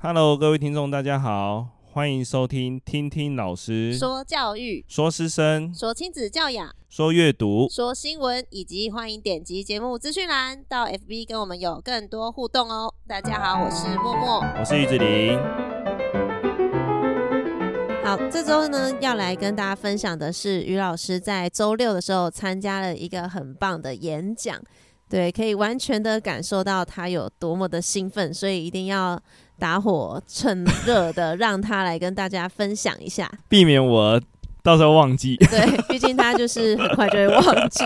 Hello，各位听众，大家好，欢迎收听听听老师说教育、说师生、说亲子教养、说阅读、说新闻，以及欢迎点击节目资讯栏到 FB 跟我们有更多互动哦。大家好，我是默默，我是玉子玲。好，这周呢要来跟大家分享的是于老师在周六的时候参加了一个很棒的演讲。对，可以完全的感受到他有多么的兴奋，所以一定要打火趁热的让他来跟大家分享一下，避免我到时候忘记。对，毕竟他就是很快就会忘记，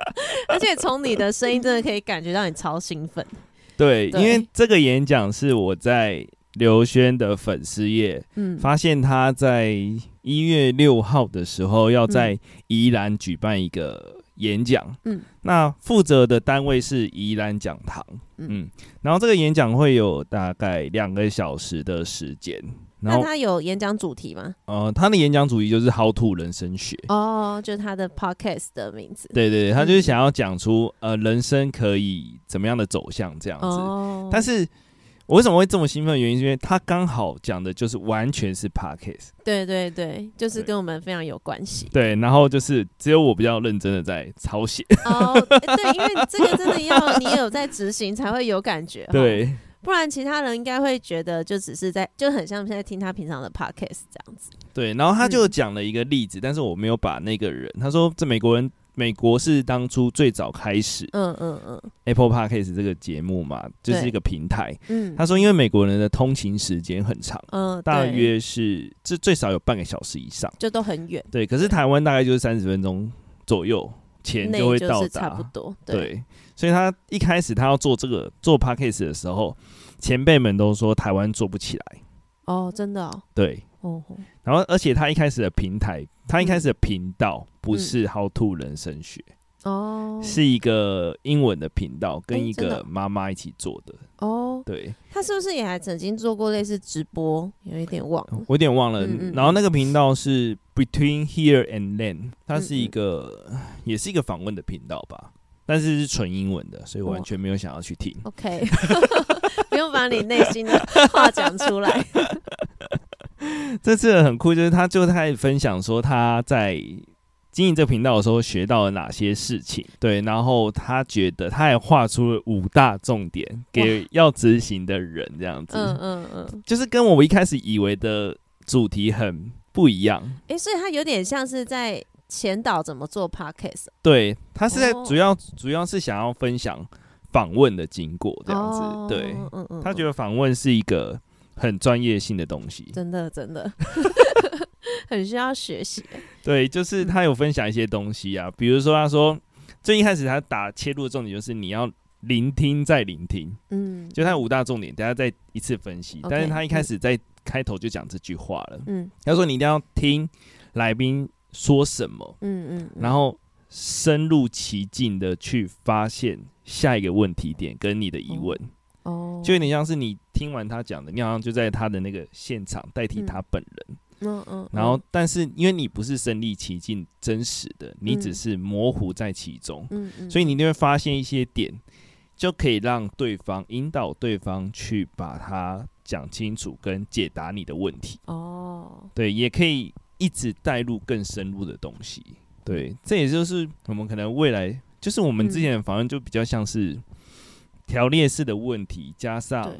而且从你的声音真的可以感觉到你超兴奋。对，对因为这个演讲是我在刘轩的粉丝页，嗯，发现他在一月六号的时候要在宜兰举办一个。演讲，嗯，那负责的单位是宜兰讲堂，嗯，然后这个演讲会有大概两个小时的时间。然后那他有演讲主题吗？呃，他的演讲主题就是 How to 人生学哦，就是他的 podcast 的名字。对对对，他就是想要讲出呃人生可以怎么样的走向这样子，哦，但是。我为什么会这么兴奋原因，是因为他刚好讲的就是完全是 podcast，对对对，就是跟我们非常有关系。对，然后就是只有我比较认真的在抄写。哦，欸、对，因为这个真的要你有在执行才会有感觉。对，不然其他人应该会觉得就只是在，就很像现在听他平常的 podcast 这样子。对，然后他就讲了一个例子，嗯、但是我没有把那个人，他说这美国人。美国是当初最早开始，嗯嗯嗯，Apple Podcast 这个节目嘛，就是一个平台。嗯，他说，因为美国人的通勤时间很长，嗯，大约是这最少有半个小时以上，就都很远。对，可是台湾大概就是三十分钟左右前就会到达，差不多。对，所以他一开始他要做这个做 Podcast 的时候，前辈们都说台湾做不起来。哦，真的哦。对。哦。然后，而且他一开始的平台。他一开始的频道不是 How to 人生学哦，是一个英文的频道，跟一个妈妈一起做的哦。对，他是不是也还曾经做过类似直播？有一点忘了，我有点忘了。然后那个频道是 Between Here and Then，它是一个也是一个访问的频道吧，但是是纯英文的，所以我完全没有想要去听。OK，不用把你内心的话讲出来。这次很酷，就是他就开始分享说他在经营这个频道的时候学到了哪些事情，对，然后他觉得他还画出了五大重点给要执行的人，这样子，嗯嗯嗯，就是跟我一开始以为的主题很不一样。哎，所以他有点像是在前导怎么做 podcast，对，他是在主要主要是想要分享访问的经过这样子，对，嗯嗯他觉得访问是一个。很专业性的东西，真的真的。很需要学习。对，就是他有分享一些东西啊，比如说他说，最一开始他打切入的重点就是你要聆听再聆听，嗯，就他五大重点，等下再一次分析。但是他一开始在开头就讲这句话了，嗯，他说你一定要听来宾说什么，嗯嗯，然后深入其境的去发现下一个问题点跟你的疑问。哦，就有点像是你听完他讲的，你好像就在他的那个现场代替他本人。嗯嗯。然后，但是因为你不是身历其境、真实的，你只是模糊在其中。嗯嗯。所以你就会发现一些点，就可以让对方引导对方去把它讲清楚，跟解答你的问题。哦。对，也可以一直带入更深入的东西。对，这也就是我们可能未来，就是我们之前的访问就比较像是。条列式的问题，加上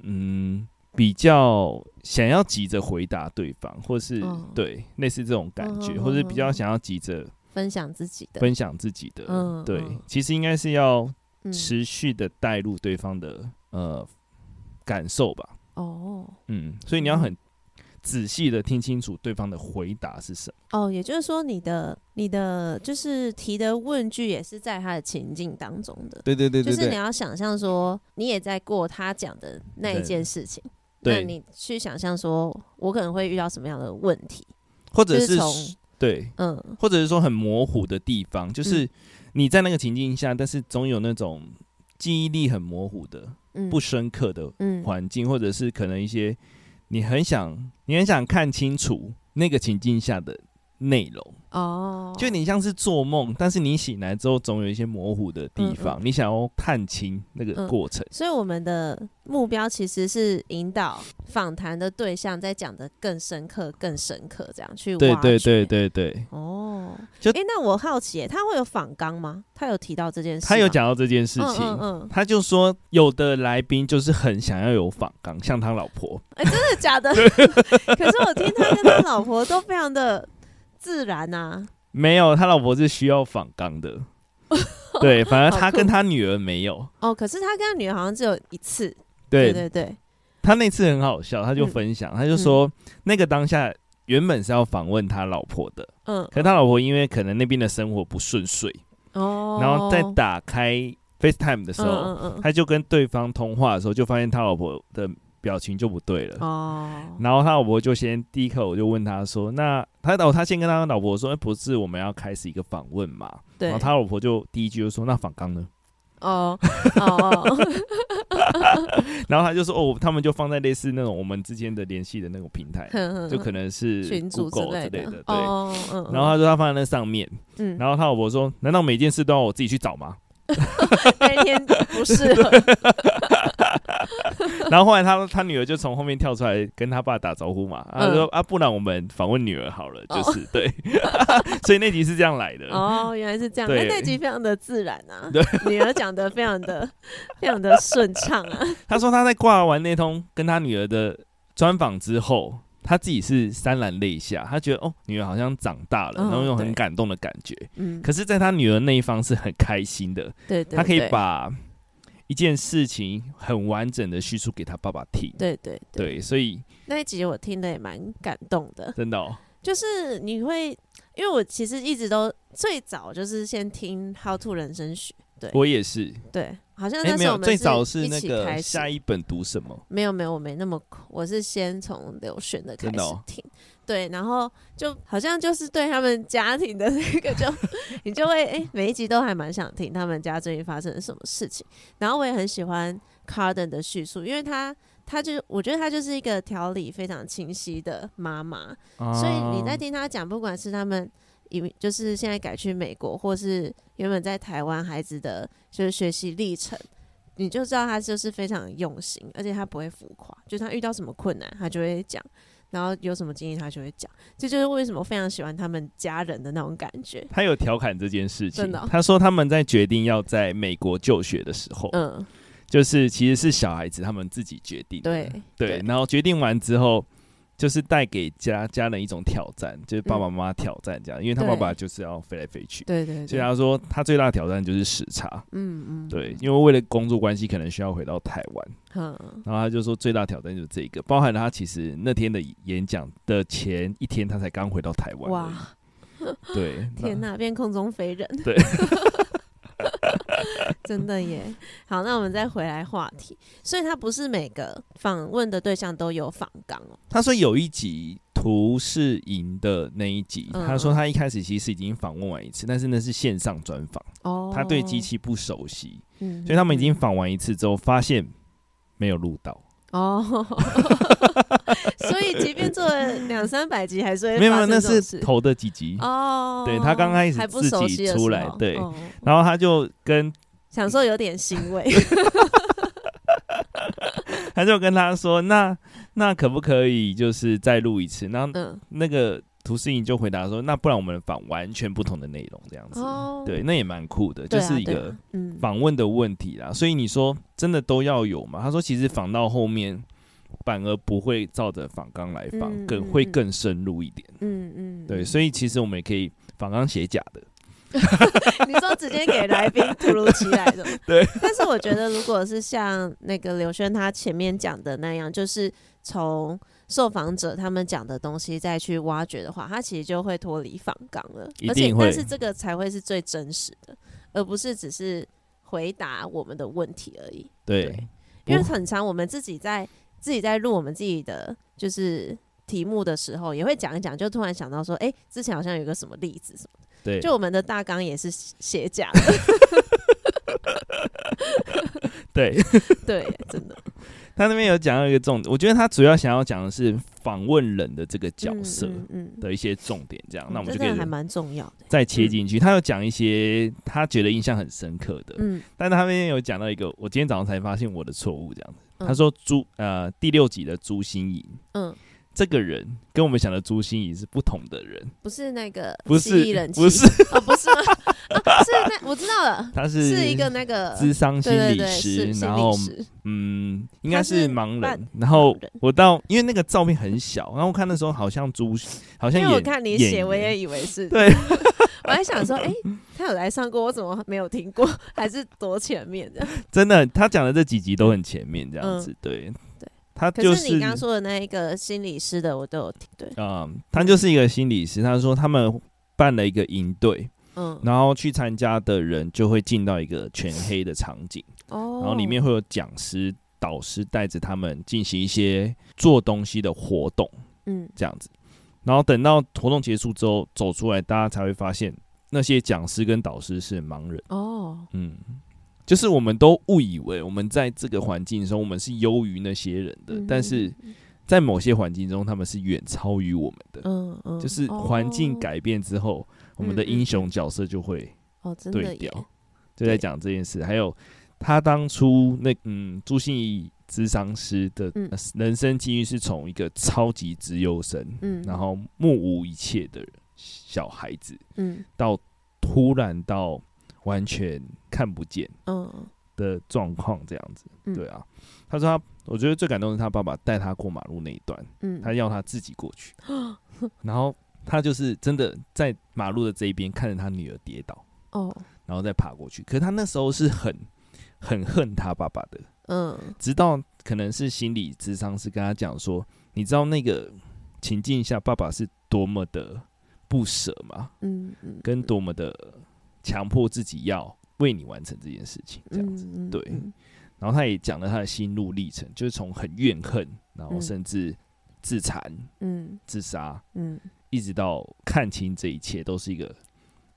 嗯，比较想要急着回答对方，或是对类似这种感觉，或是比较想要急着分享自己的，分享自己的，对，其实应该是要持续的带入对方的呃感受吧。哦，嗯，所以你要很。仔细的听清楚对方的回答是什么。哦，也就是说，你的你的就是提的问句也是在他的情境当中的，对对对，对，就是你要想象说你也在过他讲的那一件事情，对，那你去想象说我可能会遇到什么样的问题，或者是从对，嗯，或者是说很模糊的地方，就是你在那个情境下，但是总有那种记忆力很模糊的、不深刻的环境，或者是可能一些。你很想，你很想看清楚那个情境下的内容哦，就你像是做梦，但是你醒来之后总有一些模糊的地方，嗯嗯，你想要探清那个过程。嗯，所以我们的目标其实是引导访谈的对象在讲的更深刻、更深刻，这样去挖。对对对对对。哦，就哎，那我好奇，他会有访纲吗？他有提到这件事？他有讲到这件事情，嗯，嗯，嗯，他就说有的来宾就是很想要有访纲，像他老婆。哎，真的假的？可是我听他跟他老婆都非常的。自然啊，没有，他老婆是需要访纲的，对，反而他跟他女儿没有。哦，可是他跟他女儿好像只有一次。对。对对，他那次很好笑，他就分享，嗯、他就说、嗯、那个当下原本是要访问他老婆的，嗯，可是他老婆因为可能那边的生活不顺遂，哦，然后在打开 FaceTime 的时候，他就跟对方通话的时候，就发现他老婆的。表情就不对了哦，然后他老婆就先第一刻我就问他说：“那他老，他先跟他老婆说，哎，不是我们要开始一个访问嘛？”对。然后他老婆就第一句就说：“那访刚呢？”哦 哦。然后他就说：“哦，他们就放在类似那种我们之间的联系的那种平台，就可能是 Google 之类的。”对。然后他说他放在那上面，嗯。然后他老婆说：“难道每件事都要我自己去找吗？” 那天不是。然后后来他他女儿就从后面跳出来跟他爸打招呼嘛，他说、嗯、啊，不然我们访问女儿好了，就是、哦、对，所以那集是这样来的。哦，原来是这样，那那集非常的自然啊，对，女儿讲的非常的非常的顺畅啊。他说他在挂完那通跟他女儿的专访之后，他自己是潸然泪下，他觉得哦，女儿好像长大了，然后有种很感动的感觉。嗯，可是，在他女儿那一方是很开心的，对，他可以把。一件事情很完整的叙述给他爸爸听，对对对，对，所以那一集我听的也蛮感动的，真的哦。就是你会，因为我其实一直都最早就是先听《How to 人生学》，对，我也是，对，好像那时候我们最早是那个下一本读什么？没有没有，我没那么，我是先从刘璇的开始听。对，然后就好像就是对他们家庭的那个就，就 你就会哎，每一集都还蛮想听他们家最近发生了什么事情。然后我也很喜欢 Carden 的叙述，因为他他就我觉得他就是一个条理非常清晰的妈妈，哦、所以你在听他讲，不管是他们因就是现在改去美国，或是原本在台湾孩子的就是学习历程，你就知道他就是非常用心，而且他不会浮夸，就他遇到什么困难，他就会讲。然后有什么经历，他就会讲，这就是为什么非常喜欢他们家人的那种感觉。他有调侃这件事情，他说他们在决定要在美国就学的时候，嗯，就是其实是小孩子他们自己决定，对对，然后决定完之后。就是带给家家人一种挑战，就是爸爸妈妈挑战这样，嗯、因为他爸爸就是要飞来飞去，对对，对，所以他说他最大的挑战就是时差，嗯嗯，对，因为为了工作关系，可能需要回到台湾，嗯，然后他就说最大挑战就是这个，包含了他其实那天的演讲的前一天，他才刚回到台湾，哇，对，天哪，变空中飞人，对。真的耶，好，那我们再回来话题。所以他不是每个访问的对象都有访纲哦。他说有一集图是赢的那一集，嗯、他说他一开始其实已经访问完一次，但是那是线上专访。哦，他对机器不熟悉，嗯、所以他们已经访完一次之后，发现没有录到哦。所以即便做了两三百集，还是会没有没有，那是头的几集哦。对，他刚开始自己出来，对，哦、然后他就跟。想说有点欣慰，他就跟他说：“那那可不可以就是再录一次？”然后那个涂思颖就回答说：“那不然我们访完全不同的内容，这样子，哦、对，那也蛮酷的，就是一个访问的问题啦。所以你说真的都要有吗？他说其实访到后面反而不会照着访纲来访，嗯、更会更深入一点。嗯嗯，对，所以其实我们也可以访纲写假的。”你说直接给来宾突如其来的，对。但是我觉得，如果是像那个刘轩他前面讲的那样，就是从受访者他们讲的东西再去挖掘的话，他其实就会脱离访纲了。而且，但是这个才会是最真实的，而不是只是回答我们的问题而已。对，对，因为很长我们自己在自己在录我们自己的就是题目的时候，也会讲一讲，就突然想到说，哎、欸，之前好像有个什么例子什么的。对，就我们的大纲也是写假的。对 对，真的。他那边有讲到一个重点，我觉得他主要想要讲的是访问人的这个角色的一些重点，这样，那我们就可以还蛮重要的，再切进去。嗯、他有讲一些他觉得印象很深刻的，嗯，但他那边有讲到一个，我今天早上才发现我的错误，这样子。嗯、他说朱呃第六集的朱心怡，嗯。这个人跟我们想的朱心怡是不同的人，不是那个不是不是 哦，不是吗？啊、是那我知道了，他 是是一个那个智商心理师，然后嗯，应该是盲人。然后我到因为那个照片很小，然后我看的时候好像朱，好像因为我看你写，我也以为是对，我还想说，哎，他有来上过，我怎么没有听过？还是多前面的？真的，他讲的这几集都很前面，这样子，嗯、对。他就是、是你刚刚说的那一个心理师的，我都有听。对，嗯，他就是一个心理师。他说他们办了一个营队，嗯，然后去参加的人就会进到一个全黑的场景，哦，然后里面会有讲师、导师带着他们进行一些做东西的活动，嗯，这样子。然后等到活动结束之后走出来，大家才会发现那些讲师跟导师是盲人。哦，嗯。就是我们都误以为我们在这个环境中，我们是优于那些人的，但是在某些环境中，他们是远超于我们的。嗯嗯，就是环境改变之后，我们的英雄角色就会对调。就在讲这件事，还有他当初那嗯朱心怡咨商师的人生机遇是从一个超级资优生，嗯，然后目无一切的小孩子，嗯，到突然到。完全看不见的状况，这样子，对啊。他说他，我觉得最感动的是他爸爸带他过马路那一段，他要他自己过去，然后他就是真的在马路的这一边看着他女儿跌倒，然后再爬过去。可是他那时候是很很恨他爸爸的，嗯，直到可能是心理智商是跟他讲说，你知道那个情境下爸爸是多么的不舍吗？跟多么的。强迫自己要为你完成这件事情，这样子对。然后他也讲了他的心路历程，就是从很怨恨，然后甚至自残、嗯，自杀，嗯，一直到看清这一切都是一个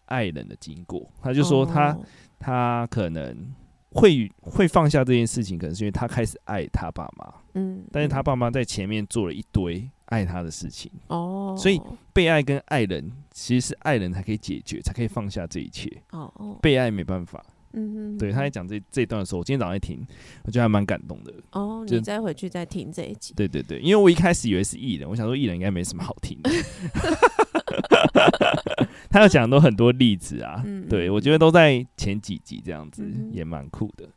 爱人的经过。他就说他他可能会会放下这件事情，可能是因为他开始爱他爸妈，嗯，但是他爸妈在前面做了一堆。爱他的事情。哦，所以被爱跟爱人其实是爱人才可以解决，才可以放下这一切。哦哦。被爱没办法，嗯哼，对，他在讲这这段的时候，我今天早上在听，我觉得还蛮感动的。哦。你再回去再听这一集，对对对，因为我一开始以为是艺人，我想说艺人应该没什么好听的，他要讲的都很多例子啊，对我觉得都在前几集这样子，也蛮酷的。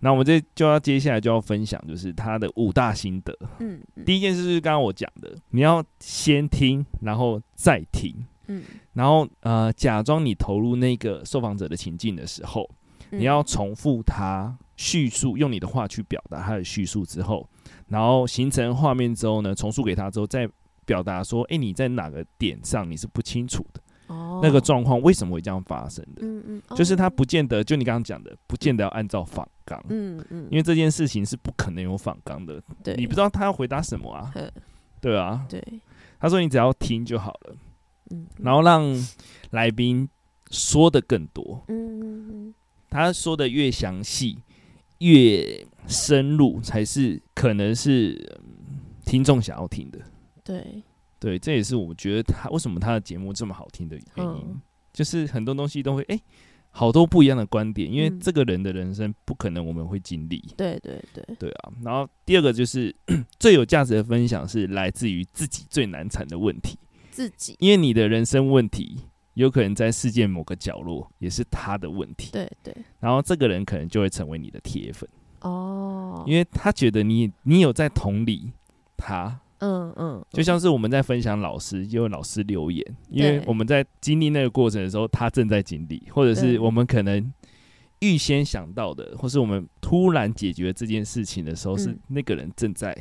那我们这就要接下来就要分享，就是他的五大心得。嗯，嗯，第一件事就是刚刚我讲的，你要先听，然后再听。嗯，然后呃，假装你投入那个受访者的情境的时候，你要重复他叙述，用你的话去表达他的叙述之后，然后形成画面之后呢，重述给他之后，再表达说，哎，你在哪个点上你是不清楚的。那个状况为什么会这样发生的？嗯嗯，就是他不见得，就你刚刚讲的，不见得要按照访纲。嗯嗯，因为这件事情是不可能有访纲的。对，你不知道他要回答什么啊？对啊。对，他说你只要听就好了。嗯，然后让来宾说的更多。嗯嗯嗯，他说的越详细、越深入，才是可能是听众想要听的。对。对，这也是我觉得他为什么他的节目这么好听的原因，嗯、就是很多东西都会哎，好多不一样的观点，因为这个人的人生不可能我们会经历。对对对，对啊。然后第二个就是 最有价值的分享是来自于自己最难缠的问题，自己，因为你的人生问题有可能在世界某个角落也是他的问题。对对。然后这个人可能就会成为你的铁粉哦，因为他觉得你你有在同理他。嗯嗯，就像是我们在分享老师，因为老师留言，因为我们在经历那个过程的时候，他正在经历，或者是我们可能预先想到的，或是我们突然解决这件事情的时候，是那个人正在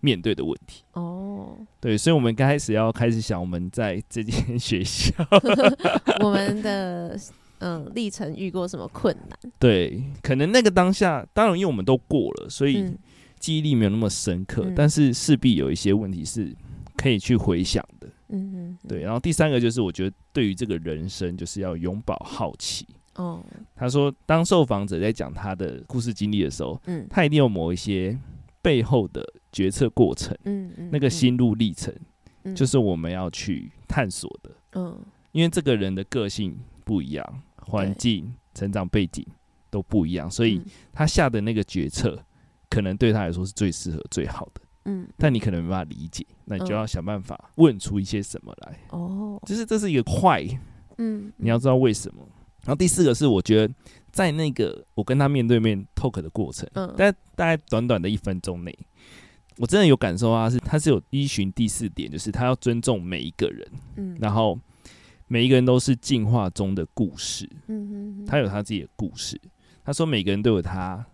面对的问题。哦，对，所以，我们刚开始要开始想，我们在这间学校，我们的嗯历程遇过什么困难？对，可能那个当下，当然，因为我们都过了，所以。记忆力没有那么深刻，嗯、但是势必有一些问题是可以去回想的。嗯嗯，对。然后第三个就是，我觉得对于这个人生，就是要永葆好奇。哦，他说，当受访者在讲他的故事经历的时候，嗯，他一定有某一些背后的决策过程，嗯嗯，那个心路历程，嗯，就是我们要去探索的，嗯，因为这个人的个性不一样，环境、成长背景都不一样，所以他下的那个决策，可能对他来说是最适合、最好的，嗯，但你可能没办法理解，那你就要想办法问出一些什么来，哦，就是这是一个快，嗯，你要知道为什么。然后第四个是，我觉得。在那个我跟他面对面 talk 的过程，嗯，但大概短短的一分钟内，我真的有感受到他是他是有依循第四点，就是他要尊重每一个人，嗯，然后每一个人都是进化中的故事，嗯哼哼，他有他自己的故事。他说每个人都有他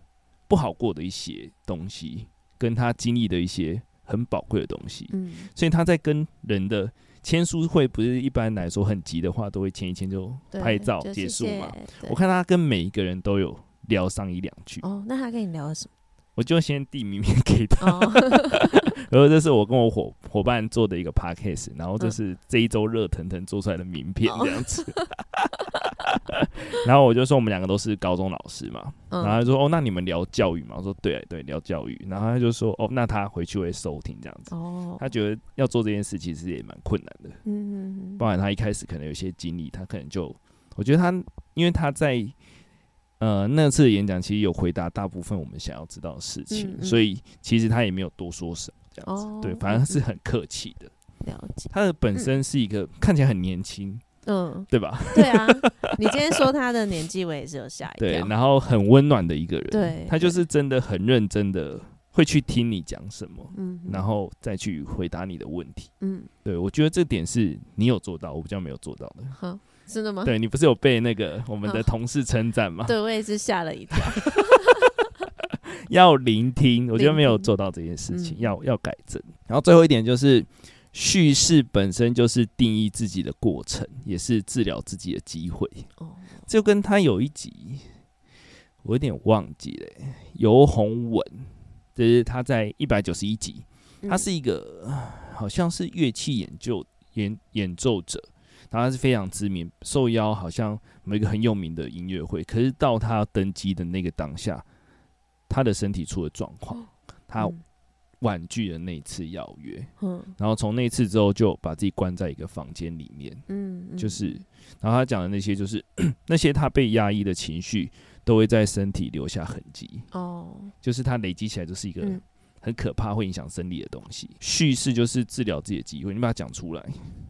不好过的一些东西，跟他经历的一些很宝贵的东西，嗯，所以他在跟人的。签书会不是一般来说很急的话，都会签一签就拍照结束嘛。我看他跟每一个人都有聊上一两句。哦，那他跟你聊了什么？我就先递名片给他，哦、然后这是我跟我伙伙伴做的一个 podcast，然后这是这一周热腾腾做出来的名片这样子。哦、然后我就说我们两个都是高中老师嘛，嗯、然后他说哦，那你们聊教育嘛？我说对对，聊教育。然后他就说哦，那他回去会收听这样子。哦，他觉得要做这件事其实也蛮困难的。嗯，包含他一开始可能有些经历，他可能就我觉得他因为他在。呃，那次的演讲其实有回答大部分我们想要知道的事情，嗯嗯、所以其实他也没有多说什么这样子，哦、对，反正是很客气的。了解，他的本身是一个、嗯、看起来很年轻，嗯，对吧？对啊，你今天说他的年纪，我也是有吓一跳。对，然后很温暖的一个人，对，他就是真的很认真的会去听你讲什么，嗯，然后再去回答你的问题，嗯，对，我觉得这点是你有做到，我比较没有做到的。好。真的吗？对，你不是有被那个我们的同事称赞吗？对，我也是吓了一跳。要聆听，我觉得没有做到这件事情，要要改正。然后最后一点就是，叙事本身就是定义自己的过程，也是治疗自己的机会。哦，就跟他有一集，我有点忘记了，游鸿文，就是他在一百九十一集，他是一个好像是乐器演奏演演奏者。然后他是非常知名，受邀好像某一个很有名的音乐会。可是到他登机的那个当下，他的身体出了状况，他婉拒了那次邀约。嗯，然后从那次之后就把自己关在一个房间里面。嗯，就是，然后他讲的那些，就是 那些他被压抑的情绪，都会在身体留下痕迹。哦，就是他累积起来，就是一个很可怕、会影响生理的东西。叙事就是治疗自己的机会，你把它讲出来，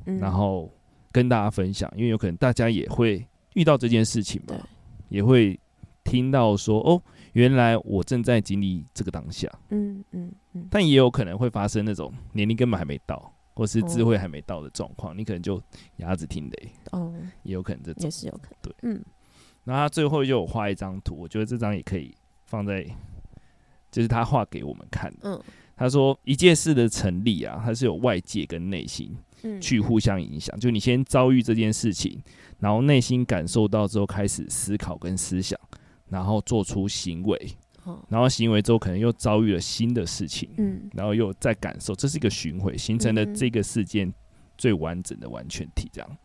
然后。跟大家分享，因为有可能大家也会遇到这件事情嘛，也会听到说哦，原来我正在经历这个当下，嗯嗯嗯，但也有可能会发生那种年龄根本还没到，或是智慧还没到的状况，你可能就牙子听雷哦，也有可能这种。也是有可能，对，嗯，然后他最后又有画一张图，我觉得这张也可以放在，就是他画给我们看的，嗯，他说一件事的成立啊，它是有外界跟内心。去互相影响，就你先遭遇这件事情，然后内心感受到之后，开始思考跟思想，然后做出行为，然后行为之后可能又遭遇了新的事情，嗯，然后又再感受，这是一个循环形成了这个事件最完整的完全体。这样，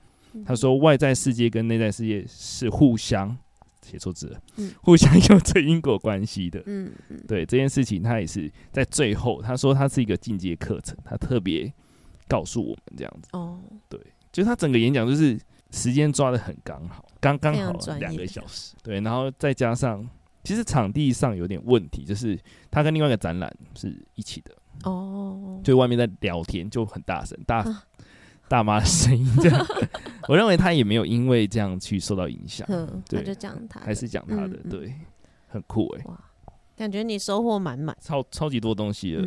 他说外在世界跟内在世界是互相写错字了，互相有着因果关系的，嗯，对这件事情，他也是在最后，他说他是一个进阶课程，他特别。告诉我们这样子哦，对，就他整个演讲就是时间抓的很刚好，刚刚好两个小时，对，然后再加上其实场地上有点问题，就是他跟另外一个展览是一起的哦，就外面在聊天就很大声，大大妈的声音这样，我认为他也没有因为这样去受到影响，对，就讲他还是讲他的，对，很酷哎，哇，感觉你收获满满，超超级多东西了。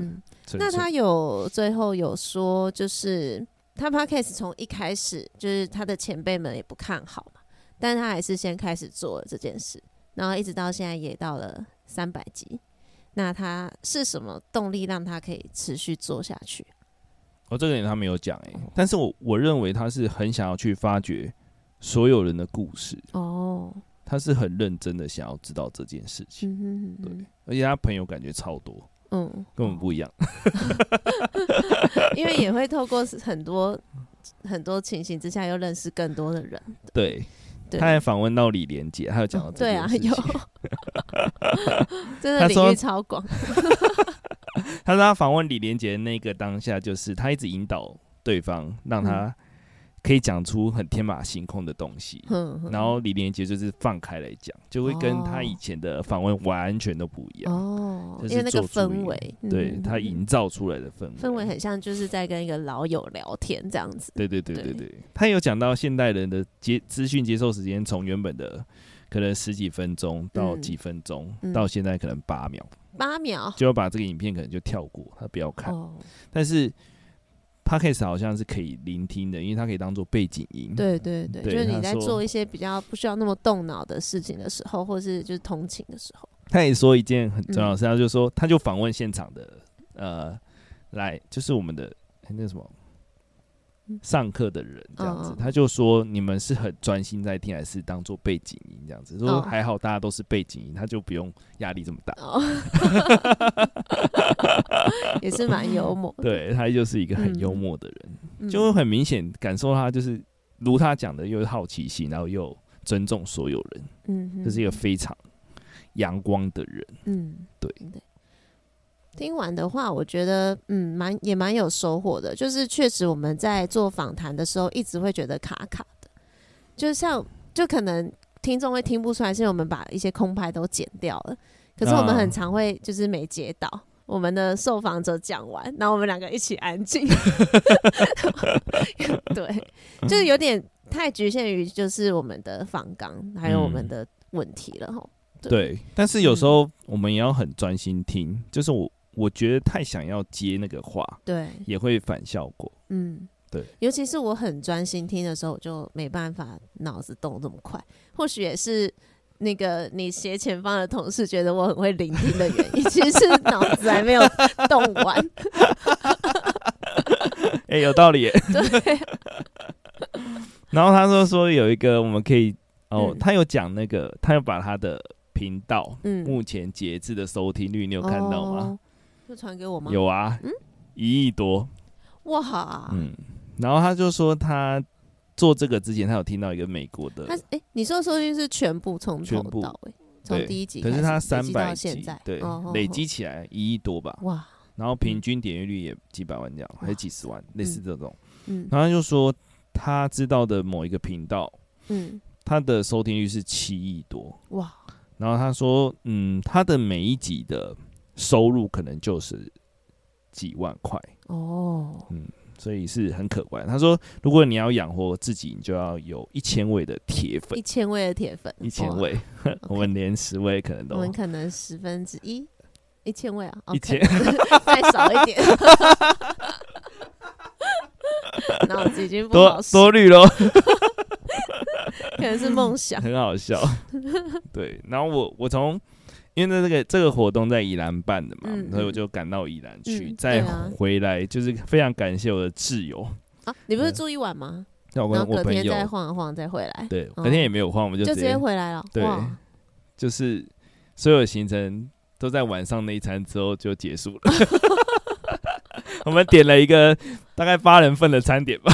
那他有最后有说，就是他 Podcast 从一开始就是他的前辈们也不看好嘛，但他还是先开始做了这件事，然后一直到现在也到了三百集。那他是什么动力让他可以持续做下去？哦，这个点他没有讲哎，但是我我认为他是很想要去发掘所有人的故事哦，他是很认真的想要知道这件事情，嗯哼哼哼，对，而且他朋友感觉超多。嗯，跟我们不一样，因为也会透过很多很多情形之下，又认识更多的人。对，对。他还访问到李连杰，他有讲到这、个、对啊，有，真的领域超广。他说他访问李连杰的那个当下，就是他一直引导对方，让他可以讲出很天马行空的东西。嗯、然后李连杰就是放开来讲，就会跟他以前的访问完全都不一样。哦，因为那个氛围，对、嗯、他营造出来的氛围，氛围很像就是在跟一个老友聊天这样子。对对对对对，对他有讲到现代人的接资讯接受时间，从原本的可能十几分钟到几分钟，嗯、到现在可能八秒。八秒就要把这个影片可能就跳过，他不要看。哦、但是 Podcast 好像是可以聆听的，因为它可以当做背景音。对对对，对就是你在做一些比较不需要那么动脑的事情的时候，或是就是通勤的时候。他也说一件很重要的事，他、嗯、就说他就访问现场的呃，来就是我们的那什么。上课的人这样子，哦、他就说你们是很专心在听，还是当做背景音这样子？说还好大家都是背景音，他就不用压力这么大。哦、也是蛮幽默的。对，他就是一个很幽默的人，嗯、就会很明显感受他就是如他讲的，又有好奇心，然后又尊重所有人。嗯，这是一个非常阳光的人。嗯，对。听完的话，我觉得嗯，蛮也蛮有收获的。就是确实我们在做访谈的时候，一直会觉得卡卡的，就像就可能听众会听不出来，是因为我们把一些空拍都剪掉了。可是我们很常会就是没接到我们的受访者讲完，然后我们两个一起安静。对，就是有点太局限于就是我们的访纲还有我们的问题了对，但是有时候我们也要很专心听，就是我。我觉得太想要接那个话，对，也会反效果。嗯，对。尤其是我很专心听的时候，我就没办法脑子动这么快。或许也是那个你斜前方的同事觉得我很会聆听的原因，其实是脑子还没有动完。哎、欸，有道理耶。对。然后他说说有一个我们可以哦，嗯、他有讲那个，他有把他的频道目前截至的收听率，你有看到吗？哦就传给我吗？有啊，嗯，一亿多，哇，嗯，然后他就说他做这个之前，他有听到一个美国的，他哎，你说收听是全部从头到尾，从第一集，可是他三百集，对，累积起来一亿多吧，哇，然后平均点阅率也几百万这样，还是几十万，类似这种，嗯，然后他就说他知道的某一个频道，嗯，他的收听率是七亿多，哇，然后他说，嗯，他的每一集的。收入可能就是几万块。哦，嗯，所以是很可观。他说，如果你要养活自己，你就要有一千位的铁粉，一千位的铁粉，一千位，我们连十位可能都，我们可能十分之一，一千位啊，一千。再少一点，脑子已经多多虑了，可能是梦想，很好笑。对，然后我我从。因为这个这个活动在宜兰办的嘛，所以我就赶到宜兰去，嗯、再回来就是非常感谢我的挚友啊！你不是住一晚吗？然后隔天再晃一晃再回来。对，隔天也没有晃，我们就直接，就直接回来了。对，就是所有行程都在晚上那一餐之后就结束了。我们点了一个大概八人份的餐点吧，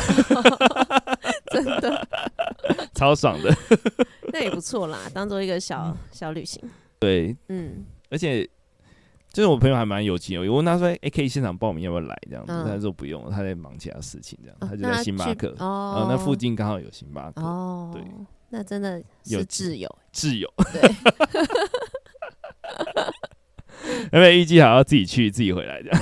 真的超爽的。那也不错啦，当做一个小、嗯、小旅行。对，嗯，而且就是我朋友还蛮有情，我问他说：“哎，可以现场报名，要不要来？”这样子，他说不用，他在忙其他事情，这样，他就在星巴克哦，那附近刚好有星巴克哦，对，那真的有挚友，挚友，对，因为预计还要自己去，自己回来这样，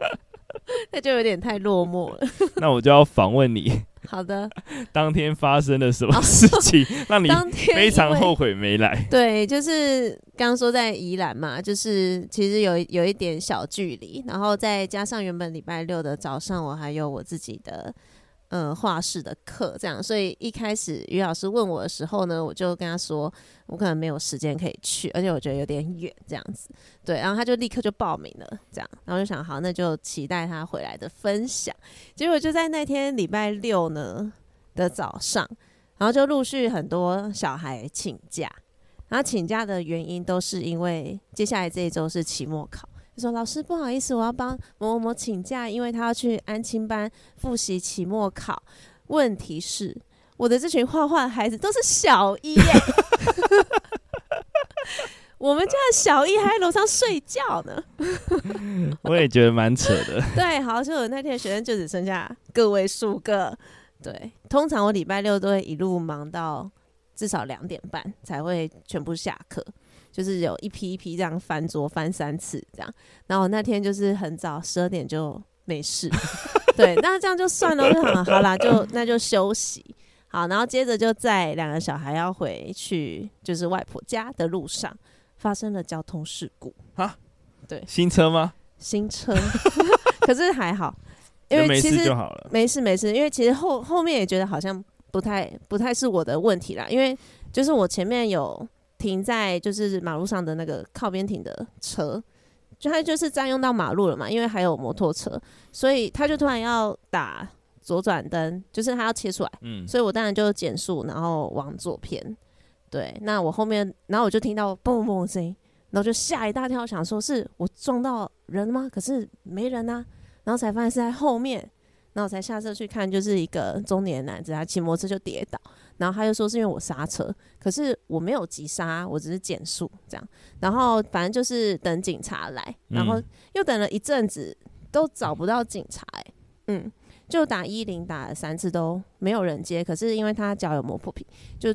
那就有点太落寞了。那我就要访问你。好的，当天发生了什么事情，让你非常后悔没来？对，就是刚刚说在宜兰嘛，就是其实有有一点小距离，然后再加上原本礼拜六的早上，我还有我自己的。呃，画室的课这样，所以一开始于老师问我的时候呢，我就跟他说，我可能没有时间可以去，而且我觉得有点远这样子。对，然后他就立刻就报名了，这样，然后就想，好，那就期待他回来的分享。结果就在那天礼拜六呢的早上，然后就陆续很多小孩请假，然后请假的原因都是因为接下来这一周是期末考。说老师不好意思，我要帮某某某请假，因为他要去安亲班复习期末考。问题是，我的这群画画的孩子都是小一耶。我们家的小一还在楼上睡觉呢。我也觉得蛮扯的。对，好，所以我那天的学生就只剩下个位数个。对，通常我礼拜六都会一路忙到至少两点半才会全部下课，就是有一批一批这样翻桌翻三次这样。然后我那天就是很早十二点就没事，对，那这样就算了，就好，好啦，就那就休息。好，然后接着就在两个小孩要回去，就是外婆家的路上。发生了交通事故啊？对，新车吗？新车，可是还好，因为其实就好了，没事没事，因为其实后后面也觉得好像不太不太是我的问题啦，因为就是我前面有停在就是马路上的那个靠边停的车，就他就是占用到马路了嘛，因为还有摩托车，所以他就突然要打左转灯，就是他要切出来，嗯，所以我当然就减速，然后往左偏。对，那我后面，然后我就听到嘣嘣嘣的声音，然后就吓一大跳，想说是我撞到人吗？可是没人啊，然后才发现是在后面，然后我才下车去看，就是一个中年男子，他骑摩托车就跌倒，然后他就说是因为我刹车，可是我没有急刹，我只是减速这样，然后反正就是等警察来，然后又等了一阵子都找不到警察，欸，嗯，就打一零打了三次都没有人接，可是因为他脚有磨破皮，就。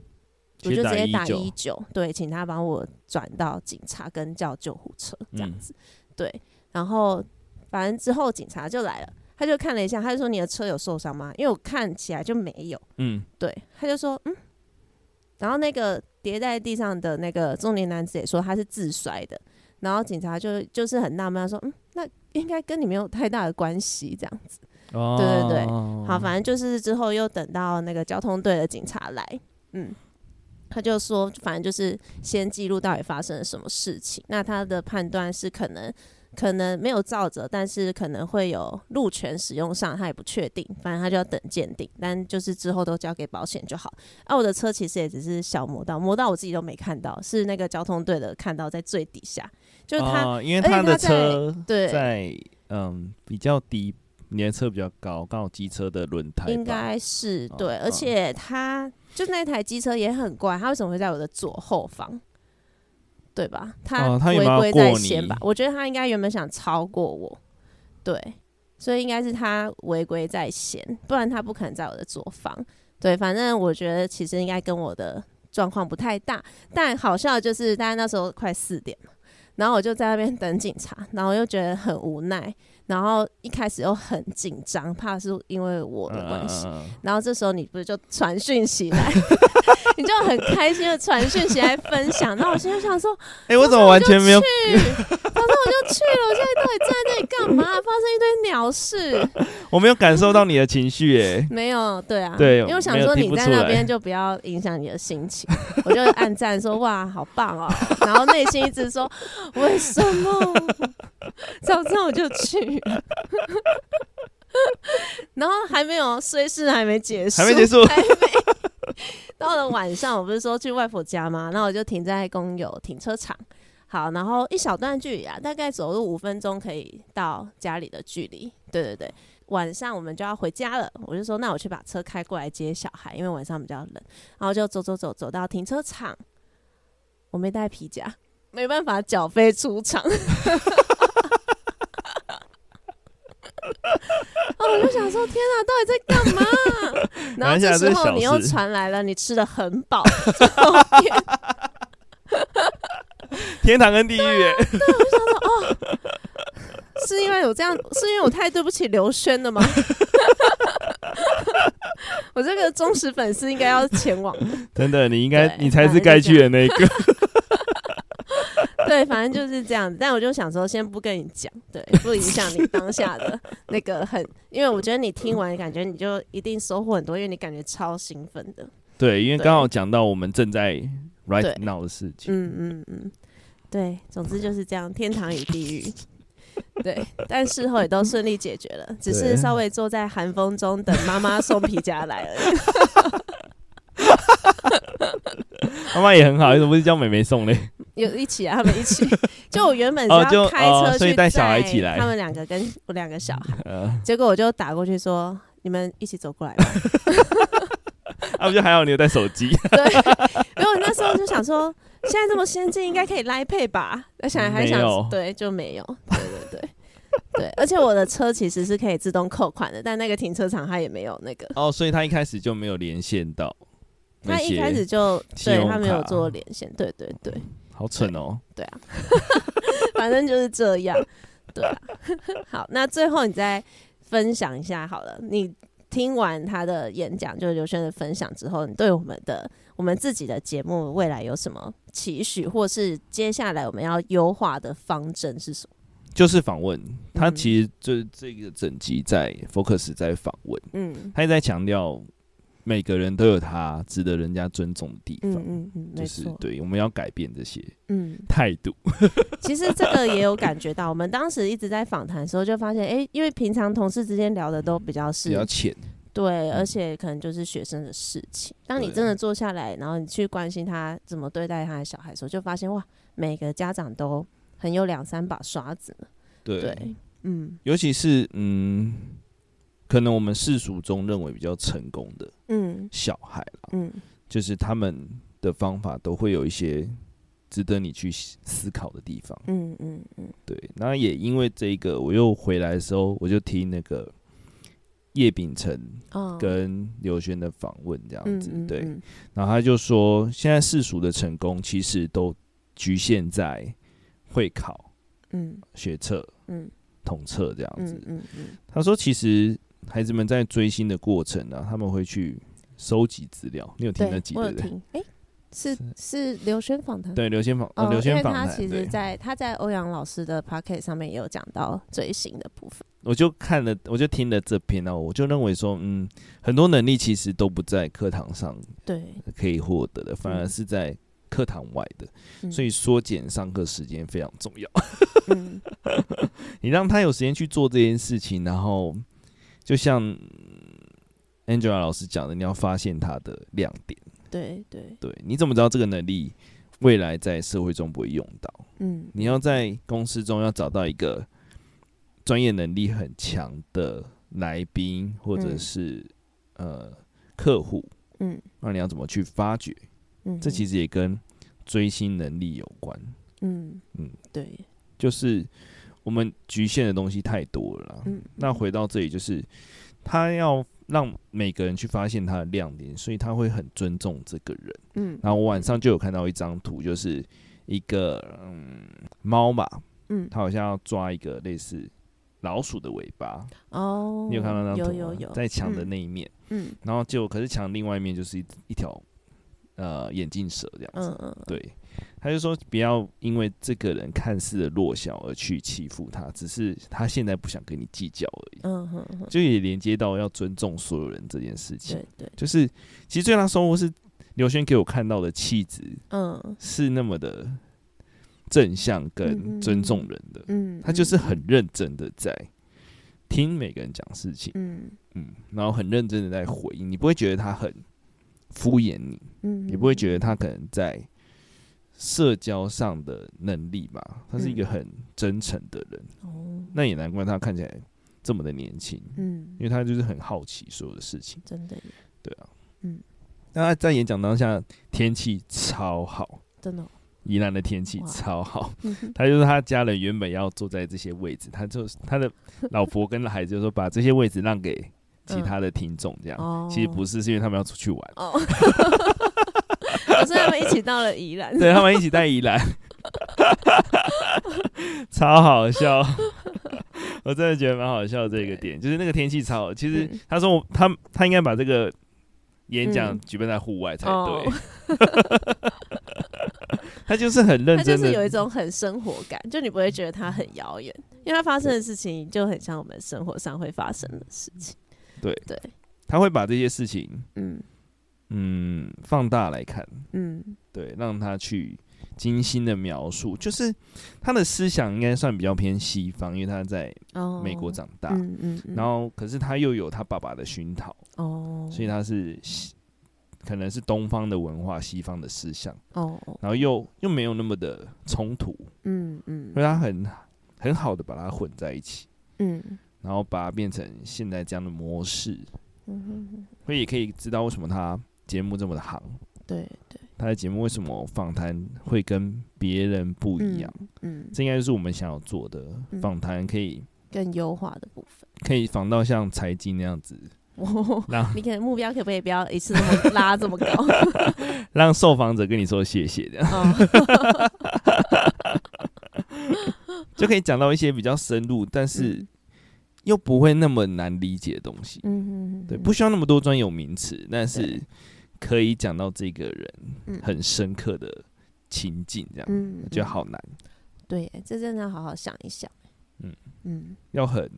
我就直接打一九，对，请他帮我转到警察跟叫救护车这样子，嗯、对，然后反正之后警察就来了，他就看了一下，他就说你的车有受伤吗？因为我看起来就没有，嗯，对，他就说嗯，然后那个跌在地上的那个中年男子也说他是自摔的，然后警察就就是很纳闷，他说嗯，那应该跟你没有太大的关系这样子，哦，对对对，好，反正就是之后又等到那个交通队的警察来，嗯。他就说，反正就是先记录到底发生了什么事情。那他的判断是可能可能没有照着，但是可能会有路权使用上，他也不确定。反正他就要等鉴定，但就是之后都交给保险就好。啊，我的车其实也只是小磨到，磨到我自己都没看到，是那个交通队的看到在最底下，就是他，哦、因为他的车在嗯比较低，你的车比较高，刚好机车的轮胎应该是对，而且他。就那台机车也很怪，他为什么会在我的左后方？对吧？他违规在先吧？我觉得他应该原本想超过我，对，所以应该是他违规在先，不然他不可能在我的左方。对，反正我觉得其实应该跟我的状况不太大，但好笑的就是大家那时候快四点了，然后我就在那边等警察，然后又觉得很无奈。然后一开始又很紧张，怕是因为我的关系。Uh, 然后这时候你不是就传讯息来，你就很开心的传讯息来分享。然后我现在想说，哎、欸，我怎么完全没有？早上我就去了，我现在到底站在那里干嘛？发生一堆鸟事，我没有感受到你的情绪，哎，没有，对啊，对，因为我想说你在那边就不要影响你的心情，我就暗赞说哇，好棒哦，然后内心一直说为什么？早知道我就去。然后还没有，虽事还没结束，还没结束，还没。到了晚上，我不是说去外婆家吗？然后我就停在公有停车场。好，然后一小段距离啊，大概走路五分钟可以到家里的距离。对对对，晚上我们就要回家了。我就说，那我去把车开过来接小孩，因为晚上比较冷。然后就走走走走到停车场，我没带皮夹，没办法缴费出场。哦，我就想说，天哪，到底在干嘛？然后这时候你又传来了，你吃的很饱。天堂跟地狱。对，我就想说，哦，是因为有这样，是因为我太对不起刘轩了吗？我这个忠实粉丝应该要前往。真的，你应该，你才是该去的那个。对，反正就是这样子。但我就想说，先不跟你讲，对，不影响你当下的 那个很，因为我觉得你听完，感觉你就一定收获很多，因为你感觉超兴奋的。对，因为刚好讲到我们正在 right now 的事情。嗯嗯嗯，对，总之就是这样，天堂与地狱。对，但事后也都顺利解决了，只是稍微坐在寒风中等妈妈送皮夹来了。妈妈也很好，为什么不是叫妹妹送嘞？有一起啊，他们一起。就我原本是要开车去带小孩一起来，他们两个跟我两个小孩，结果我就打过去说：“你们一起走过来吧。”啊，不就还好，你有带手机。对，因为我那时候就想说，现在这么先进，应该可以 Line Pay 吧？而且还想对，就没有，对对对对。而且我的车其实是可以自动扣款的，但那个停车场它也没有那个。哦，所以他一开始就没有连线到。他一开始就对他没有做连线，对对对。好蠢哦！对啊，反正就是这样。对啊，好，那最后你再分享一下好了。你听完他的演讲，就是刘轩的分享之后，你对我们的我们自己的节目未来有什么期许，或是接下来我们要优化的方针是什么？就是访问，他其实就是这个整集在 focus 在访问，嗯，他也在强调。每个人都有他值得人家尊重的地方，嗯嗯嗯，就是对，我们要改变这些嗯态度。其实这个也有感觉到，我们当时一直在访谈的时候就发现，哎、欸，因为平常同事之间聊的都比较是比较浅，对，而且可能就是学生的事情。当你真的坐下来，然后你去关心他怎么对待他的小孩的时候，就发现哇，每个家长都很有两三把刷子。对，对嗯，尤其是嗯。可能我们世俗中认为比较成功的，嗯，小孩啦，嗯，就是他们的方法都会有一些值得你去思考的地方，嗯嗯嗯，对。那也因为这个，我又回来的时候，我就听那个叶秉成跟刘轩的访问，这样子，对。然后他就说，现在世俗的成功其实都局限在会考，嗯，学测，嗯，统测这样子，嗯嗯。他说，其实。孩子们在追星的过程呢、啊，他们会去收集资料。你有听那几个人？哎、欸，是是刘轩访谈。对，刘轩访哦，刘轩访谈。他其实在他在欧阳老师的 podcast 上面也有讲到追星的部分。我就看了，我就听了这篇呢，我就认为说，嗯，很多能力其实都不在课堂上对可以获得的，反而是在课堂外的。嗯、所以缩减上课时间非常重要。嗯、你让他有时间去做这件事情，然后。就像 Angela 老师讲的，你要发现他的亮点。对对对，你怎么知道这个能力未来在社会中不会用到？嗯，你要在公司中要找到一个专业能力很强的来宾或者是、嗯、呃客户。嗯，那你要怎么去发掘？嗯，这其实也跟追星能力有关。嗯嗯，对，就是。我们局限的东西太多了啦，嗯，那回到这里就是，他要让每个人去发现他的亮点，所以他会很尊重这个人，嗯。然后我晚上就有看到一张图，就是一个嗯猫嘛，嗯，他好像要抓一个类似老鼠的尾巴，哦，你有看到那张图吗？有有有，在墙的那一面，嗯，然后就可是墙另外一面就是一一条呃眼镜蛇这样子，嗯嗯，对。他就说：“不要因为这个人看似的弱小而去欺负他，只是他现在不想跟你计较而已。”嗯哼哼，就也连接到要尊重所有人这件事情。对对，就是其实最大收获是刘轩给我看到的气质，嗯，是那么的正向跟尊重人的。嗯，他就是很认真的在听每个人讲事情，嗯嗯，然后很认真的在回应，你不会觉得他很敷衍你，嗯，也不会觉得他可能在。社交上的能力吧，他是一个很真诚的人。嗯、那也难怪他看起来这么的年轻。嗯，因为他就是很好奇所有的事情。真的。对啊。嗯。那他在演讲当下，天气超好。真的、哦。宜兰的天气超好。哇他就是他家人原本要坐在这些位置，他就他的老婆跟孩子就说把这些位置让给其他的听众，这样。嗯、其实不是，是因为他们要出去玩。哦。所以他们一起到了宜兰，对，他们一起在宜兰，超好笑，我真的觉得蛮好笑的这个点，就是那个天气超好。其实他说我他他应该把这个演讲举办在户外才对，他就是很认真，他就是有一种很生活感，就你不会觉得他很遥远，因为他发生的事情就很像我们生活上会发生的事情。对。对，他会把这些事情，嗯。嗯，放大来看，嗯，对，让他去精心的描述，就是他的思想应该算比较偏西方，因为他在美国长大，哦、嗯嗯嗯，然后可是他又有他爸爸的熏陶，哦，所以他是可能是东方的文化，西方的思想，哦，然后又又没有那么的冲突，嗯嗯，所以他很很好的把它混在一起，嗯，然后把它变成现在这样的模式，嗯哼哼，所以也可以知道为什么他。节目这么的行，对对他的节目为什么访谈会跟别人不一样？嗯，嗯这应该就是我们想要做的访谈，可以更优化的部分，可以访到像财经那样子。哦，让你可能目标可不可以不要一次那么 拉这么高？让受访者跟你说谢谢这样，哦、就可以讲到一些比较深入，但是又不会那么难理解的东西。嗯嗯，对，不需要那么多专有名词，但是。可以讲到这个人很深刻的情境，这样，嗯，我觉得好难。对，这真的要好好想一想。嗯嗯，要很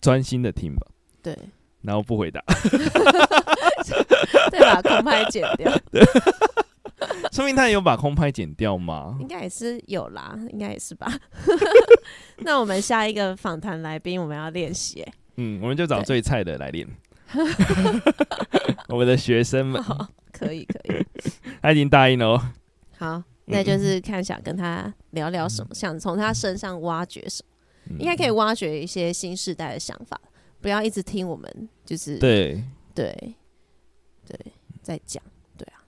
专心的听吧。对，然后不回答。再把空拍剪掉。对，说明他有把空拍剪掉吗？应该也是有啦，应该也是吧。那我们下一个访谈来宾，我们要练习。嗯，我们就找最菜的来练。我们的学生们，可以可以，他已经答应了哦。好，那就是看想跟他聊聊什么，嗯、想从他身上挖掘什么，嗯、应该可以挖掘一些新时代的想法，不要一直听我们就是对。对对在讲，对啊。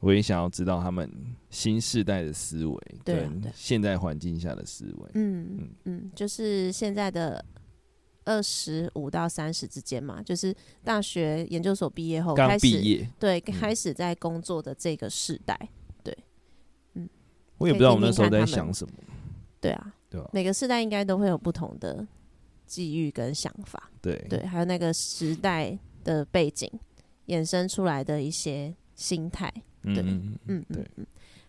我也想要知道他们新时代的思维，对现在环境下的思维，嗯嗯嗯，就是现在的。二十五到三十之间嘛，就是大学研究所毕业后开始，业对，开始在工作的这个时代，对，嗯，我也不知道我那时候在想什么，对啊，对啊，每个时代应该都会有不同的际遇跟想法，对对，还有那个时代的背景衍生出来的一些心态，对，嗯嗯对。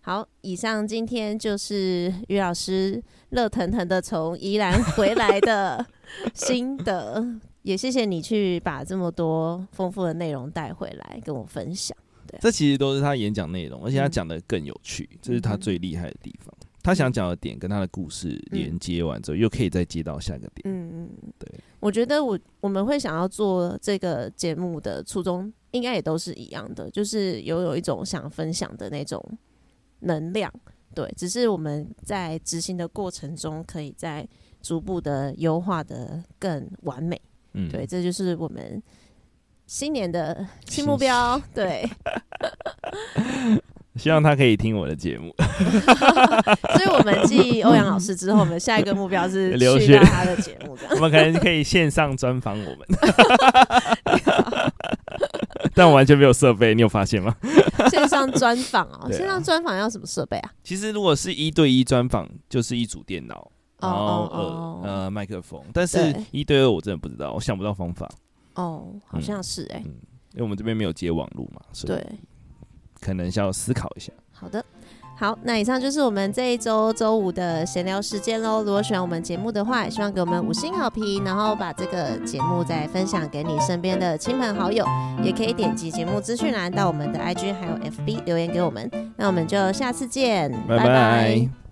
好，以上今天就是于老师热腾腾的从宜兰回来的 心得，也谢谢你去把这么多丰富的内容带回来跟我分享。对，这其实都是他演讲内容，而且他讲的更有趣，嗯、这是他最厉害的地方。嗯、他想讲的点跟他的故事连接完之后，嗯、又可以再接到下个点。嗯嗯，对。我觉得我我们会想要做这个节目的初衷，应该也都是一样的，就是有有一种想分享的那种。能量，对，只是我们在执行的过程中，可以在逐步的优化的更完美。嗯，对，这就是我们新年的新目标。对，希望他可以听我的节目。所以，我们继欧阳老师之后，我们下一个目标是 去到他的节目。我们可能可以线上专访我们。但我完全没有设备，你有发现吗？线上专访哦，线上专访要什么设备啊？其实如果是一对一专访，就是一组电脑，然后呃呃麦克风。但是一对二我真的不知道，我想不到方法。哦，好像是哎，因为我们这边没有接网络嘛，所以可能需要思考一下。好的。好，那以上就是我们这一周周五的闲聊时间喽。如果喜欢我们节目的话，也希望给我们五星好评，然后把这个节目再分享给你身边的亲朋好友，也可以点击节目资讯栏到我们的 IG 还有 FB 留言给我们。那我们就下次见，拜拜。